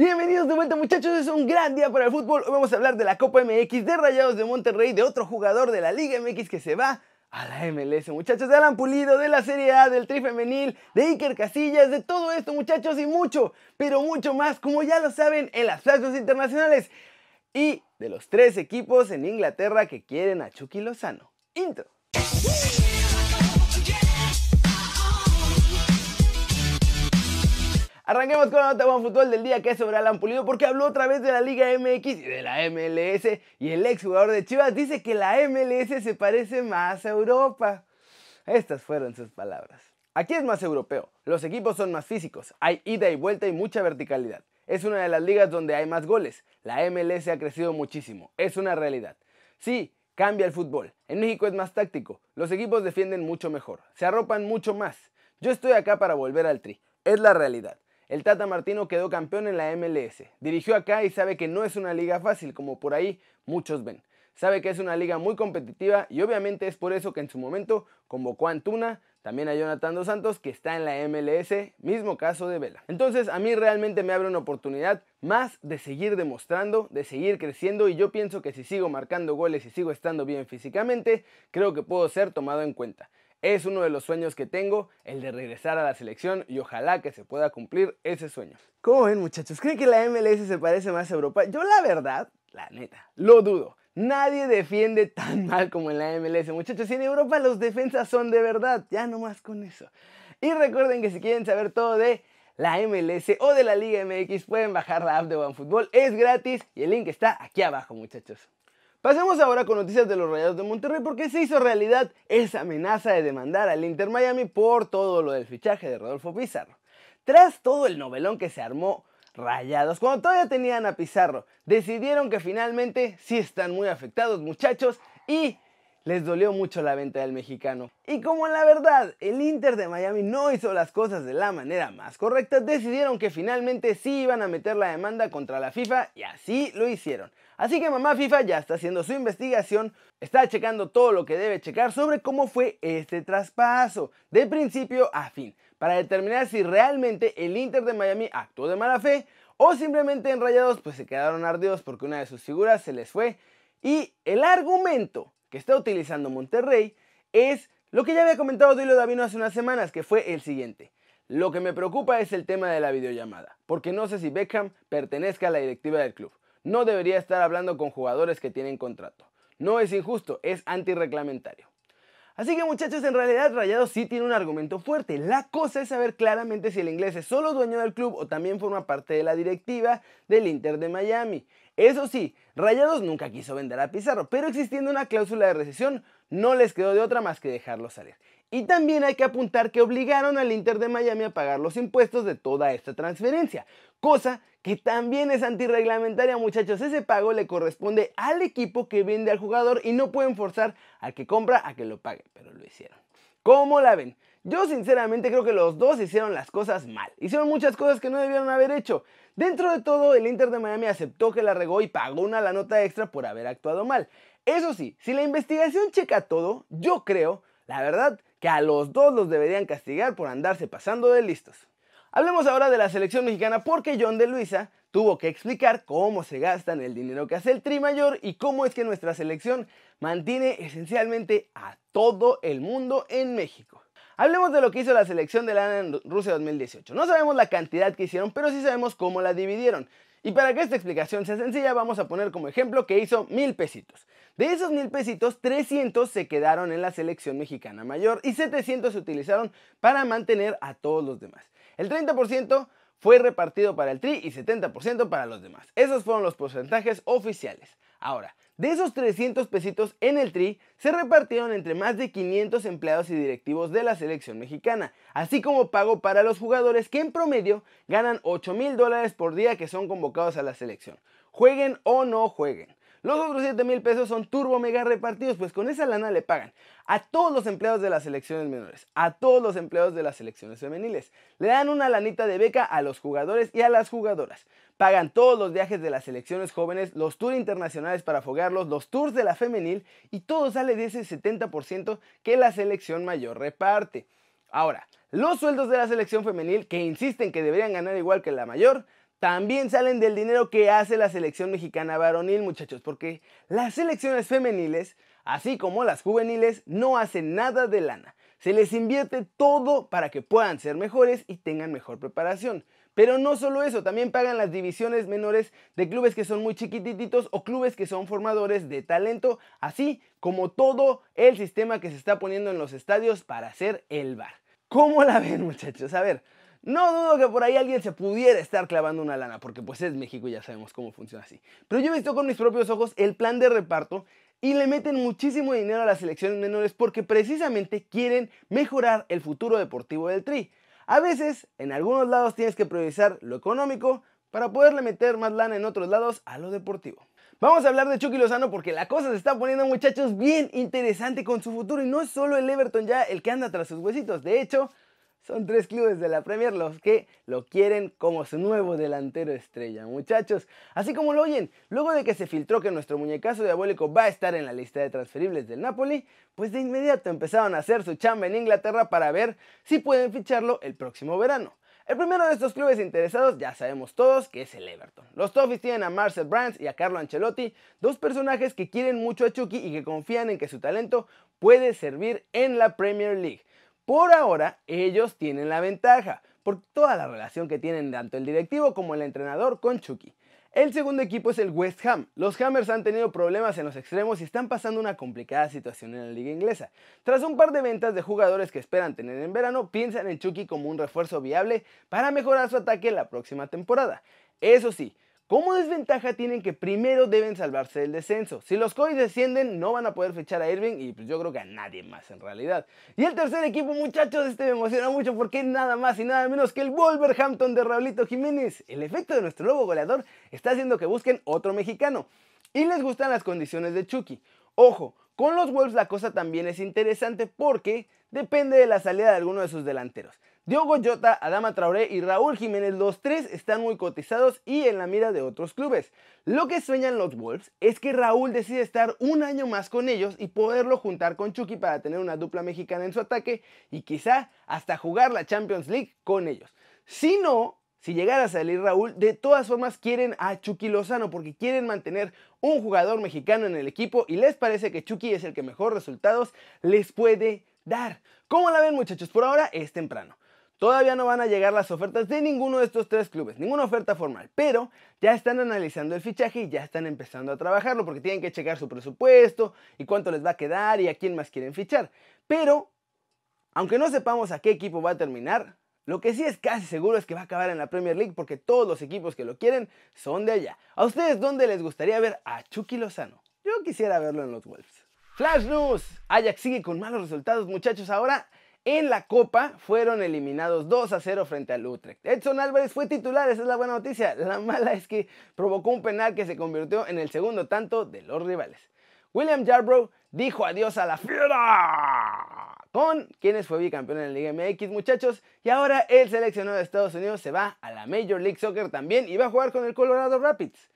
Bienvenidos de vuelta muchachos, es un gran día para el fútbol. Hoy vamos a hablar de la Copa MX, de Rayados de Monterrey, de otro jugador de la Liga MX que se va a la MLS, muchachos, de Alan Pulido, de la Serie A, del Tri Femenil, de Iker Casillas, de todo esto muchachos y mucho, pero mucho más, como ya lo saben, en las plazas internacionales. Y de los tres equipos en Inglaterra que quieren a Chucky Lozano. Intro. Arranquemos con la nota de fútbol del día que es sobre Alan Pulido porque habló otra vez de la Liga MX y de la MLS y el ex jugador de Chivas dice que la MLS se parece más a Europa. Estas fueron sus palabras. Aquí es más europeo, los equipos son más físicos, hay ida y vuelta y mucha verticalidad. Es una de las ligas donde hay más goles. La MLS ha crecido muchísimo, es una realidad. Sí, cambia el fútbol. En México es más táctico, los equipos defienden mucho mejor, se arropan mucho más. Yo estoy acá para volver al tri, es la realidad. El Tata Martino quedó campeón en la MLS. Dirigió acá y sabe que no es una liga fácil, como por ahí muchos ven. Sabe que es una liga muy competitiva y obviamente es por eso que en su momento convocó a Antuna, también a Jonathan Dos Santos, que está en la MLS, mismo caso de Vela. Entonces a mí realmente me abre una oportunidad más de seguir demostrando, de seguir creciendo y yo pienso que si sigo marcando goles y sigo estando bien físicamente, creo que puedo ser tomado en cuenta. Es uno de los sueños que tengo, el de regresar a la selección y ojalá que se pueda cumplir ese sueño. ¿Cómo ven muchachos? ¿Creen que la MLS se parece más a Europa? Yo la verdad, la neta, lo dudo. Nadie defiende tan mal como en la MLS, muchachos. Y en Europa los defensas son de verdad. Ya no más con eso. Y recuerden que si quieren saber todo de la MLS o de la Liga MX, pueden bajar la app de OneFootball. Es gratis y el link está aquí abajo, muchachos. Pasemos ahora con noticias de los Rayados de Monterrey porque se hizo realidad esa amenaza de demandar al Inter Miami por todo lo del fichaje de Rodolfo Pizarro. Tras todo el novelón que se armó Rayados, cuando todavía tenían a Pizarro, decidieron que finalmente sí están muy afectados muchachos y les dolió mucho la venta del mexicano. Y como la verdad el Inter de Miami no hizo las cosas de la manera más correcta, decidieron que finalmente sí iban a meter la demanda contra la FIFA y así lo hicieron. Así que mamá FIFA ya está haciendo su investigación, está checando todo lo que debe checar sobre cómo fue este traspaso, de principio a fin, para determinar si realmente el Inter de Miami actuó de mala fe o simplemente en Rayados pues se quedaron ardidos porque una de sus figuras se les fue. Y el argumento que está utilizando Monterrey es lo que ya había comentado Duilo Davino hace unas semanas, que fue el siguiente. Lo que me preocupa es el tema de la videollamada, porque no sé si Beckham pertenezca a la directiva del club no debería estar hablando con jugadores que tienen contrato. No es injusto, es antirreglamentario. Así que muchachos, en realidad Rayados sí tiene un argumento fuerte. La cosa es saber claramente si el inglés es solo dueño del club o también forma parte de la directiva del Inter de Miami. Eso sí, Rayados nunca quiso vender a Pizarro, pero existiendo una cláusula de recesión, no les quedó de otra más que dejarlo salir. Y también hay que apuntar que obligaron al Inter de Miami a pagar los impuestos de toda esta transferencia, cosa que también es antirreglamentaria muchachos. Ese pago le corresponde al equipo que vende al jugador y no pueden forzar al que compra a que lo pague, pero lo hicieron. ¿Cómo la ven? Yo sinceramente creo que los dos hicieron las cosas mal. Hicieron muchas cosas que no debieron haber hecho. Dentro de todo, el Inter de Miami aceptó que la regó y pagó una la nota extra por haber actuado mal. Eso sí, si la investigación checa todo, yo creo, la verdad, que a los dos los deberían castigar por andarse pasando de listos. Hablemos ahora de la selección mexicana porque John de Luisa tuvo que explicar cómo se gastan el dinero que hace el Tri Mayor y cómo es que nuestra selección mantiene esencialmente a todo el mundo en México. Hablemos de lo que hizo la selección de la en Rusia 2018. No sabemos la cantidad que hicieron, pero sí sabemos cómo la dividieron. Y para que esta explicación sea sencilla, vamos a poner como ejemplo que hizo mil pesitos. De esos mil pesitos, 300 se quedaron en la selección mexicana mayor y 700 se utilizaron para mantener a todos los demás. El 30% fue repartido para el TRI y 70% para los demás. Esos fueron los porcentajes oficiales. Ahora, de esos 300 pesitos en el TRI se repartieron entre más de 500 empleados y directivos de la selección mexicana, así como pago para los jugadores que en promedio ganan 8 mil dólares por día que son convocados a la selección. Jueguen o no jueguen. Los otros 7 mil pesos son turbo mega repartidos, pues con esa lana le pagan a todos los empleados de las selecciones menores, a todos los empleados de las selecciones femeniles. Le dan una lanita de beca a los jugadores y a las jugadoras. Pagan todos los viajes de las selecciones jóvenes, los tours internacionales para foguearlos, los tours de la femenil y todo sale de ese 70% que la selección mayor reparte. Ahora, los sueldos de la selección femenil, que insisten que deberían ganar igual que la mayor, también salen del dinero que hace la selección mexicana varonil, muchachos, porque las selecciones femeniles, así como las juveniles, no hacen nada de lana. Se les invierte todo para que puedan ser mejores y tengan mejor preparación. Pero no solo eso, también pagan las divisiones menores de clubes que son muy chiquititos o clubes que son formadores de talento, así como todo el sistema que se está poniendo en los estadios para hacer el bar. ¿Cómo la ven muchachos? A ver, no dudo que por ahí alguien se pudiera estar clavando una lana, porque pues es México y ya sabemos cómo funciona así. Pero yo he visto con mis propios ojos el plan de reparto y le meten muchísimo dinero a las selecciones menores porque precisamente quieren mejorar el futuro deportivo del Tri. A veces, en algunos lados tienes que priorizar lo económico para poderle meter más lana en otros lados a lo deportivo. Vamos a hablar de Chucky Lozano porque la cosa se está poniendo, muchachos, bien interesante con su futuro y no es solo el Everton ya el que anda tras sus huesitos. De hecho, son tres clubes de la Premier los que lo quieren como su nuevo delantero estrella, muchachos. Así como lo oyen, luego de que se filtró que nuestro muñecazo diabólico va a estar en la lista de transferibles del Napoli, pues de inmediato empezaron a hacer su chamba en Inglaterra para ver si pueden ficharlo el próximo verano. El primero de estos clubes interesados ya sabemos todos que es el Everton. Los Toffees tienen a Marcel Brands y a Carlo Ancelotti, dos personajes que quieren mucho a Chucky y que confían en que su talento puede servir en la Premier League. Por ahora, ellos tienen la ventaja, por toda la relación que tienen tanto el directivo como el entrenador con Chucky. El segundo equipo es el West Ham. Los Hammers han tenido problemas en los extremos y están pasando una complicada situación en la liga inglesa. Tras un par de ventas de jugadores que esperan tener en verano, piensan en Chucky como un refuerzo viable para mejorar su ataque la próxima temporada. Eso sí, como desventaja tienen que primero deben salvarse del descenso. Si los Coys descienden no van a poder fichar a Irving y pues yo creo que a nadie más en realidad. Y el tercer equipo muchachos, este me emociona mucho porque nada más y nada menos que el Wolverhampton de Raulito Jiménez. El efecto de nuestro nuevo goleador está haciendo que busquen otro mexicano. Y les gustan las condiciones de Chucky. Ojo, con los Wolves la cosa también es interesante porque depende de la salida de alguno de sus delanteros. Diogo Jota, Adama Traoré y Raúl Jiménez, los tres están muy cotizados y en la mira de otros clubes. Lo que sueñan los Wolves es que Raúl decide estar un año más con ellos y poderlo juntar con Chucky para tener una dupla mexicana en su ataque y quizá hasta jugar la Champions League con ellos. Si no, si llegara a salir Raúl, de todas formas quieren a Chucky Lozano porque quieren mantener un jugador mexicano en el equipo y les parece que Chucky es el que mejor resultados les puede dar. ¿Cómo la ven muchachos? Por ahora es temprano. Todavía no van a llegar las ofertas de ninguno de estos tres clubes, ninguna oferta formal, pero ya están analizando el fichaje y ya están empezando a trabajarlo porque tienen que checar su presupuesto y cuánto les va a quedar y a quién más quieren fichar. Pero, aunque no sepamos a qué equipo va a terminar, lo que sí es casi seguro es que va a acabar en la Premier League porque todos los equipos que lo quieren son de allá. ¿A ustedes dónde les gustaría ver a Chucky Lozano? Yo quisiera verlo en los Wolves. Flash News. Ajax sigue con malos resultados, muchachos. Ahora en la Copa fueron eliminados 2 a 0 frente al Utrecht. Edson Álvarez fue titular, esa es la buena noticia. La mala es que provocó un penal que se convirtió en el segundo tanto de los rivales. William Yarbrough dijo adiós a la fiera con quienes fue bicampeón en la Liga MX, muchachos. Y ahora el seleccionado de Estados Unidos se va a la Major League Soccer también y va a jugar con el Colorado Rapids.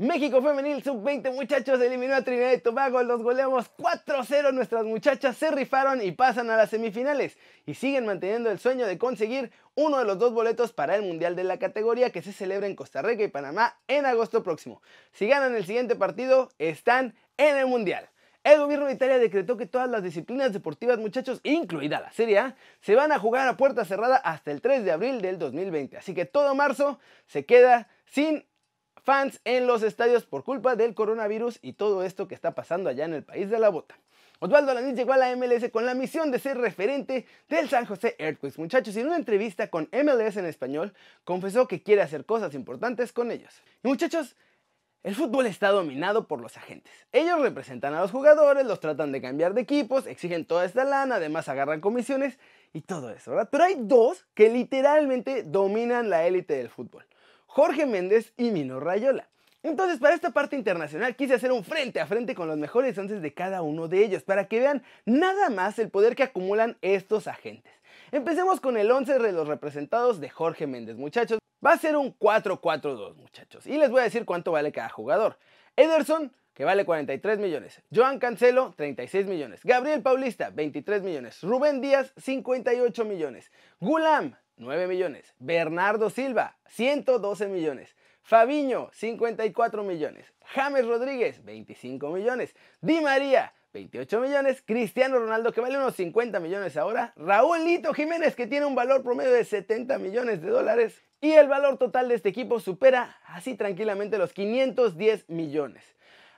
México Femenil Sub-20 muchachos eliminó a Trinidad y Tobago, los goleamos 4-0, nuestras muchachas se rifaron y pasan a las semifinales y siguen manteniendo el sueño de conseguir uno de los dos boletos para el Mundial de la categoría que se celebra en Costa Rica y Panamá en agosto próximo. Si ganan el siguiente partido, están en el Mundial. El gobierno de Italia decretó que todas las disciplinas deportivas, muchachos, incluida la Serie A, se van a jugar a puerta cerrada hasta el 3 de abril del 2020. Así que todo marzo se queda sin fans en los estadios por culpa del coronavirus y todo esto que está pasando allá en el país de la bota. Osvaldo Lanís llegó a la MLS con la misión de ser referente del San José Earthquakes. Muchachos, en una entrevista con MLS en español, confesó que quiere hacer cosas importantes con ellos. Y muchachos, el fútbol está dominado por los agentes. Ellos representan a los jugadores, los tratan de cambiar de equipos, exigen toda esta lana, además agarran comisiones y todo eso, ¿verdad? Pero hay dos que literalmente dominan la élite del fútbol. Jorge Méndez y Mino Rayola. Entonces, para esta parte internacional quise hacer un frente a frente con los mejores once de cada uno de ellos, para que vean nada más el poder que acumulan estos agentes. Empecemos con el 11 de los representados de Jorge Méndez, muchachos. Va a ser un 4-4-2, muchachos. Y les voy a decir cuánto vale cada jugador. Ederson, que vale 43 millones. Joan Cancelo, 36 millones. Gabriel Paulista, 23 millones. Rubén Díaz, 58 millones. Gulam, 9 millones. Bernardo Silva, 112 millones. Fabiño, 54 millones. James Rodríguez, 25 millones. Di María, 28 millones. Cristiano Ronaldo, que vale unos 50 millones ahora. Raúl Lito Jiménez, que tiene un valor promedio de 70 millones de dólares. Y el valor total de este equipo supera así tranquilamente los 510 millones.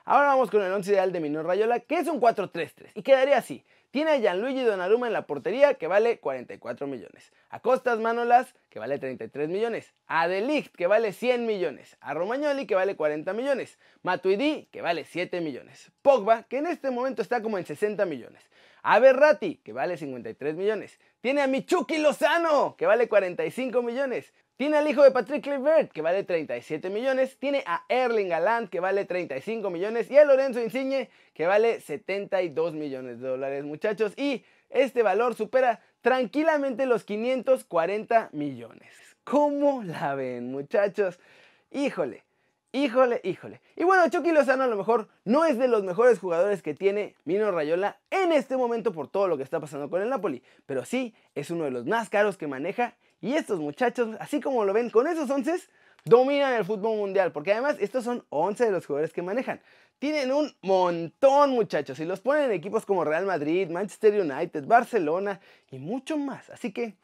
Ahora vamos con el 11 ideal de Mino Rayola, que es un 4-3-3. Y quedaría así. Tiene a Gianluigi Donnarumma en la portería, que vale 44 millones. A Costas Manolas, que vale 33 millones. A Delict, que vale 100 millones. A Romagnoli, que vale 40 millones. Matuidi, que vale 7 millones. Pogba, que en este momento está como en 60 millones. A Berratti, que vale 53 millones. Tiene a Michuki Lozano, que vale 45 millones. Tiene al hijo de Patrick Kluivert, que vale 37 millones. Tiene a Erling Haaland, que vale 35 millones. Y a Lorenzo Insigne, que vale 72 millones de dólares, muchachos. Y este valor supera tranquilamente los 540 millones. ¿Cómo la ven, muchachos? Híjole. Híjole, híjole. Y bueno, Chucky Lozano a lo mejor no es de los mejores jugadores que tiene Mino Rayola en este momento por todo lo que está pasando con el Napoli, pero sí es uno de los más caros que maneja y estos muchachos, así como lo ven, con esos 11 dominan el fútbol mundial. Porque además estos son 11 de los jugadores que manejan. Tienen un montón muchachos y los ponen en equipos como Real Madrid, Manchester United, Barcelona y mucho más. Así que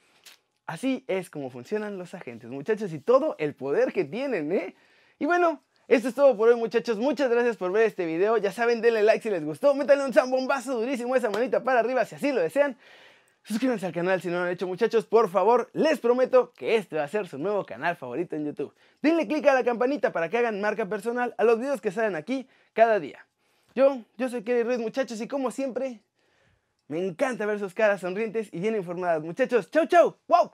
así es como funcionan los agentes muchachos y todo el poder que tienen. ¿eh? Y bueno, esto es todo por hoy muchachos, muchas gracias por ver este video, ya saben denle like si les gustó, métanle un zambombazo durísimo esa manita para arriba si así lo desean Suscríbanse al canal si no lo han hecho muchachos, por favor, les prometo que este va a ser su nuevo canal favorito en YouTube. Denle click a la campanita para que hagan marca personal a los videos que salen aquí cada día. Yo, yo soy Kerry Ruiz muchachos y como siempre, me encanta ver sus caras sonrientes y bien informadas muchachos. ¡Chau, chau! ¡Wow!